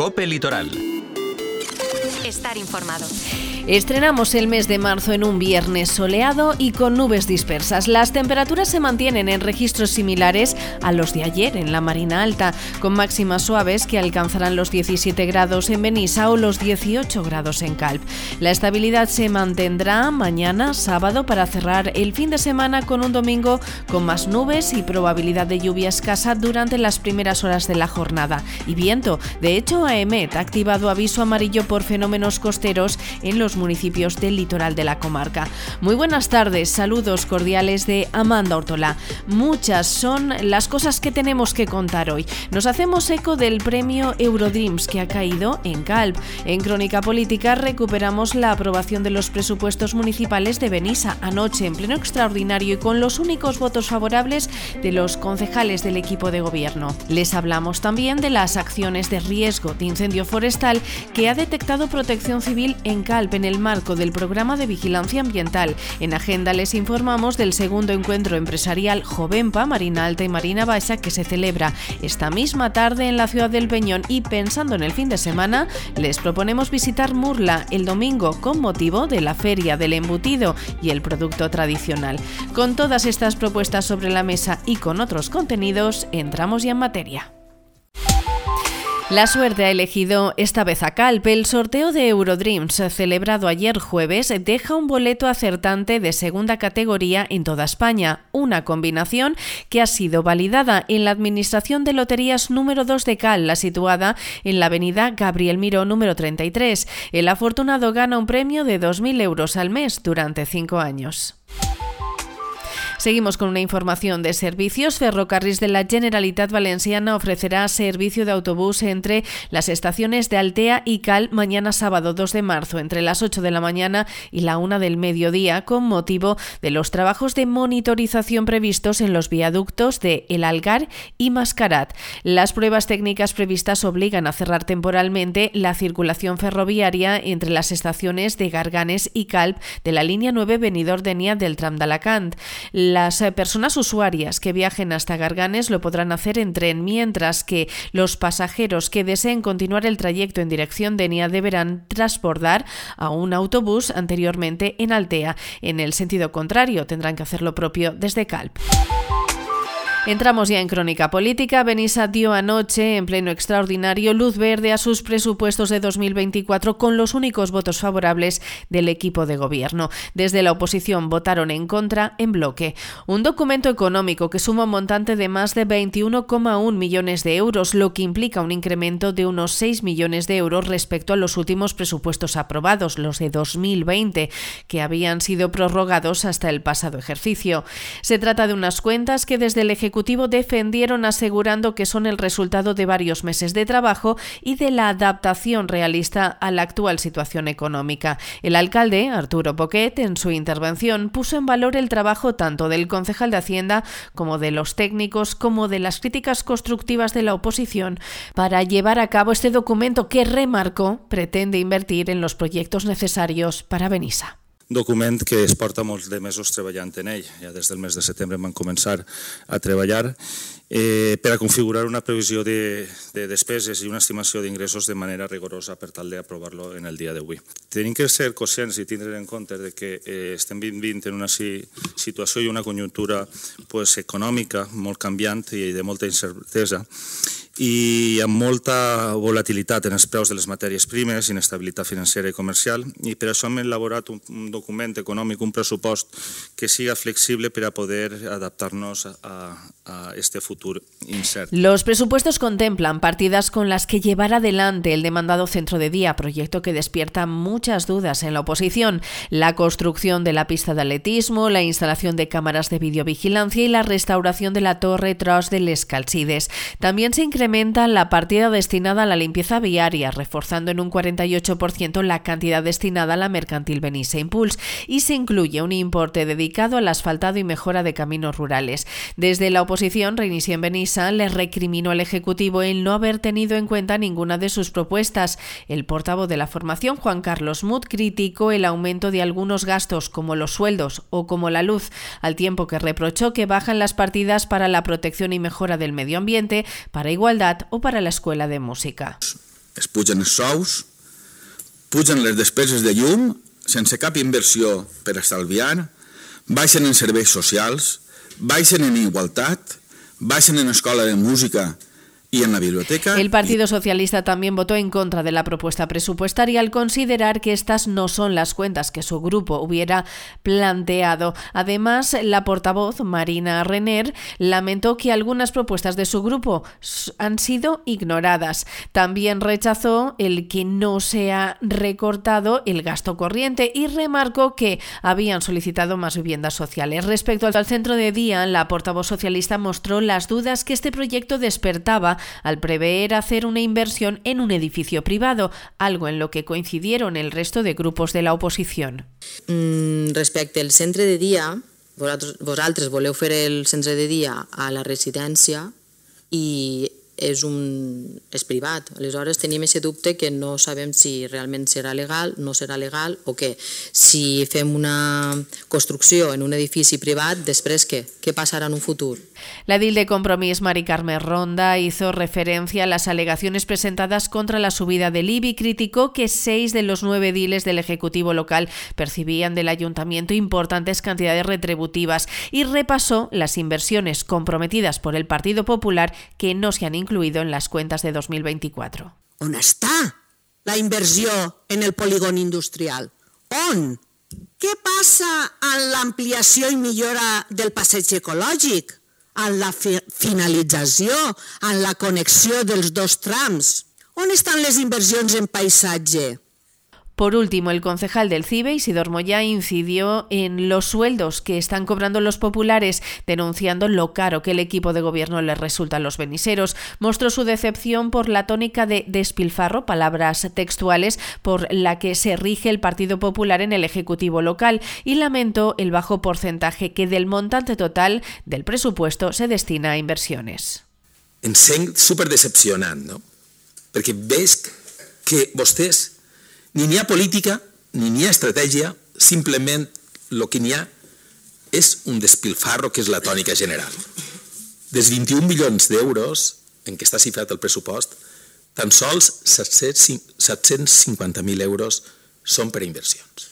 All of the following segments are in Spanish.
Cope Litoral. Estar informado. Estrenamos el mes de marzo en un viernes soleado y con nubes dispersas. Las temperaturas se mantienen en registros similares a los de ayer en la Marina Alta, con máximas suaves que alcanzarán los 17 grados en Benissa o los 18 grados en Calp. La estabilidad se mantendrá mañana, sábado, para cerrar el fin de semana con un domingo con más nubes y probabilidad de lluvia escasa durante las primeras horas de la jornada. Y viento. De hecho, AEMET ha activado aviso amarillo por fenómenos costeros en los municipios del litoral de la comarca. Muy buenas tardes, saludos cordiales de Amanda Ortola. Muchas son las cosas que tenemos que contar hoy. Nos hacemos eco del premio Eurodreams que ha caído en Calp. En Crónica Política recuperamos la aprobación de los presupuestos municipales de Benissa anoche en pleno extraordinario y con los únicos votos favorables de los concejales del equipo de gobierno. Les hablamos también de las acciones de riesgo de incendio forestal que ha detectado Protección Civil en Calp en el marco del programa de vigilancia ambiental. En agenda les informamos del segundo encuentro empresarial Jovenpa, Marina Alta y Marina Baixa que se celebra esta misma tarde en la ciudad del Peñón y pensando en el fin de semana, les proponemos visitar Murla el domingo con motivo de la Feria del Embutido y el producto tradicional. Con todas estas propuestas sobre la mesa y con otros contenidos, entramos ya en materia. La suerte ha elegido esta vez a Calp. El sorteo de Eurodreams, celebrado ayer jueves, deja un boleto acertante de segunda categoría en toda España, una combinación que ha sido validada en la Administración de Loterías número 2 de Cal, la situada en la avenida Gabriel Miró número 33. El afortunado gana un premio de 2.000 euros al mes durante cinco años. Seguimos con una información de servicios. Ferrocarrils de la Generalitat Valenciana ofrecerá servicio de autobús entre las estaciones de Altea y Cal mañana sábado 2 de marzo entre las 8 de la mañana y la 1 del mediodía con motivo de los trabajos de monitorización previstos en los viaductos de El Algar y Mascarat. Las pruebas técnicas previstas obligan a cerrar temporalmente la circulación ferroviaria entre las estaciones de Garganes y Calp de la línea 9 venidor Denia del tram d'Alacant. Las eh, personas usuarias que viajen hasta Garganes lo podrán hacer en tren, mientras que los pasajeros que deseen continuar el trayecto en dirección de Nia deberán transbordar a un autobús anteriormente en Altea. En el sentido contrario, tendrán que hacer lo propio desde Calp. Entramos ya en crónica política. Benissa dio anoche, en pleno extraordinario, luz verde a sus presupuestos de 2024 con los únicos votos favorables del equipo de gobierno. Desde la oposición votaron en contra en bloque. Un documento económico que suma un montante de más de 21,1 millones de euros, lo que implica un incremento de unos 6 millones de euros respecto a los últimos presupuestos aprobados, los de 2020, que habían sido prorrogados hasta el pasado ejercicio. Se trata de unas cuentas que desde el Ejecutivo Ejecutivo defendieron asegurando que son el resultado de varios meses de trabajo y de la adaptación realista a la actual situación económica. El alcalde, Arturo Poquet, en su intervención puso en valor el trabajo tanto del concejal de Hacienda como de los técnicos como de las críticas constructivas de la oposición para llevar a cabo este documento que remarcó pretende invertir en los proyectos necesarios para Benissa. Document que es porta molts de mesos treballant en ell. Ja des del mes de setembre vam començar a treballar eh, per a configurar una previsió de, de despeses i una estimació d'ingressos de manera rigorosa per tal d'aprovar-lo en el dia d'avui. Tenim que ser conscients i tindre en compte de que eh, estem vivint en una situació i una conjuntura pues, econòmica molt canviant i de molta incertesa i amb molta volatilitat en els preus de les matèries primes, inestabilitat financera i comercial, i per això hem elaborat un, un document econòmic, un pressupost que siga flexible per a poder adaptar-nos a, a este futuro incierto. Los presupuestos contemplan partidas con las que llevar adelante el demandado centro de día, proyecto que despierta muchas dudas en la oposición. La construcción de la pista de atletismo, la instalación de cámaras de videovigilancia y la restauración de la torre tras del Escalcides. También se incrementa la partida destinada a la limpieza viaria, reforzando en un 48% la cantidad destinada a la mercantil Benissa Impulse y se incluye un importe dedicado al asfaltado y mejora de caminos rurales. Desde la oposición, en Benissa le recriminó al Ejecutivo el no haber tenido en cuenta ninguna de sus propuestas. El portavoz de la formación, Juan Carlos Mut, criticó el aumento de algunos gastos como los sueldos o como la luz, al tiempo que reprochó que bajan las partidas para la protección y mejora del medio ambiente, para igualdad o para la escuela de música. es pugen els sous, pugen les despeses de llum sense cap inversió per estalviar, baixen en serveis socials, baixen en igualtat, baixen en escola de música y en la biblioteca. El Partido Socialista también votó en contra de la propuesta presupuestaria al considerar que estas no son las cuentas que su grupo hubiera planteado. Además, la portavoz Marina Renner lamentó que algunas propuestas de su grupo han sido ignoradas. También rechazó el que no se ha recortado el gasto corriente y remarcó que habían solicitado más viviendas sociales. Respecto al centro de día, la portavoz socialista mostró las dudas que este proyecto despertaba al prever hacer una inversión en un edificio privado, algo en lo que coincidieron el resto de grupos de la oposición. Mm, respecte al centre de dia, vosaltres, vosaltres voleu fer el centre de dia a la residència i és, un, és privat. Aleshores tenim aquest dubte que no sabem si realment serà legal, no serà legal o què. Si fem una construcció en un edifici privat, després què? Què passarà en un futur? La DIL de Compromís, Mari Carmen Ronda, hizo referencia a las alegaciones presentadas contra la subida del IBI y criticó que seis de los nueve diles del Ejecutivo local percibían del ayuntamiento importantes cantidades retributivas y repasó las inversiones comprometidas por el Partido Popular que no se han incluido en las cuentas de 2024. On està la inversió en el polígon industrial? On? Què passa amb l'ampliació i millora del passeig ecològic? En la fi finalització, en la connexió dels dos trams? On estan les inversions en paisatge? Por último, el concejal del CIBE, Isidor Moya, incidió en los sueldos que están cobrando los populares, denunciando lo caro que el equipo de gobierno les resulta a los beniseros. Mostró su decepción por la tónica de despilfarro, palabras textuales, por la que se rige el Partido Popular en el Ejecutivo local y lamentó el bajo porcentaje que del montante total del presupuesto se destina a inversiones. En sent súper decepcionant, no? Perquè veig que vostès ni n'hi ha política, ni n'hi ha estratègia, simplement el que n'hi ha és un despilfarro que és la tònica general. Des 21 milions d'euros en què està cifrat el pressupost, tan sols 750.000 euros són per inversions.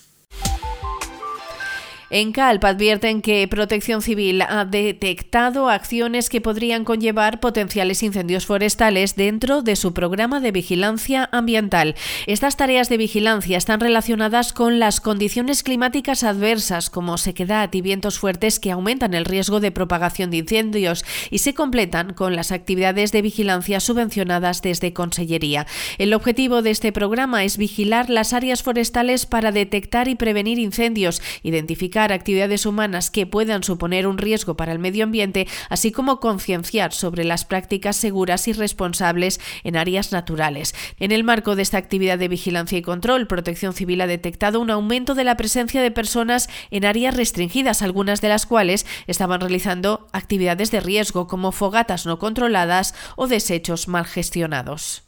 En CALP advierten que Protección Civil ha detectado acciones que podrían conllevar potenciales incendios forestales dentro de su programa de vigilancia ambiental. Estas tareas de vigilancia están relacionadas con las condiciones climáticas adversas, como sequedad y vientos fuertes que aumentan el riesgo de propagación de incendios y se completan con las actividades de vigilancia subvencionadas desde Consellería. El objetivo de este programa es vigilar las áreas forestales para detectar y prevenir incendios, identificar actividades humanas que puedan suponer un riesgo para el medio ambiente, así como concienciar sobre las prácticas seguras y responsables en áreas naturales. En el marco de esta actividad de vigilancia y control, Protección Civil ha detectado un aumento de la presencia de personas en áreas restringidas, algunas de las cuales estaban realizando actividades de riesgo como fogatas no controladas o desechos mal gestionados.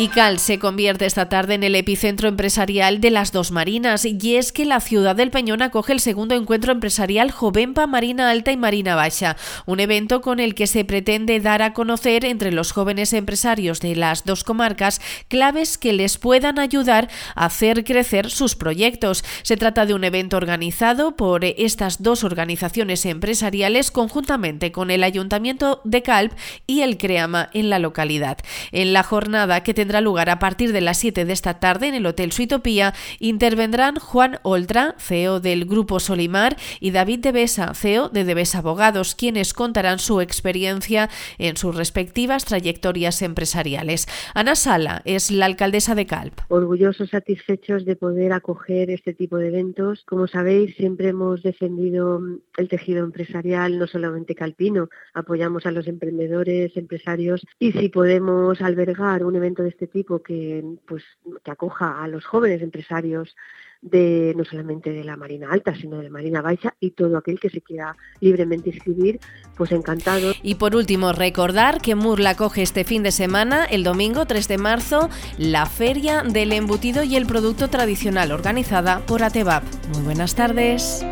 ICAL se convierte esta tarde en el epicentro empresarial de las dos marinas y es que la ciudad del Peñón acoge el segundo encuentro empresarial Jovenpa Marina Alta y Marina Baixa, un evento con el que se pretende dar a conocer entre los jóvenes empresarios de las dos comarcas claves que les puedan ayudar a hacer crecer sus proyectos. Se trata de un evento organizado por estas dos organizaciones empresariales conjuntamente con el Ayuntamiento de Calp y el CREAMA en la localidad. En la jornada que tendrá tendrá lugar a partir de las 7 de esta tarde en el Hotel Suitopía, intervendrán Juan Oltra, CEO del Grupo Solimar, y David Devesa, CEO de Devesa Abogados, quienes contarán su experiencia en sus respectivas trayectorias empresariales. Ana Sala es la alcaldesa de Calp. Orgullosos, satisfechos de poder acoger este tipo de eventos. Como sabéis, siempre hemos defendido el tejido empresarial, no solamente calpino, apoyamos a los emprendedores, empresarios, y si podemos albergar un evento de este tipo que, pues, que acoja a los jóvenes empresarios de no solamente de la Marina Alta, sino de la Marina Baixa y todo aquel que se quiera libremente inscribir, pues encantado. Y por último, recordar que Murla coge este fin de semana, el domingo 3 de marzo, la Feria del Embutido y el Producto Tradicional organizada por ATEVAP. Muy buenas tardes.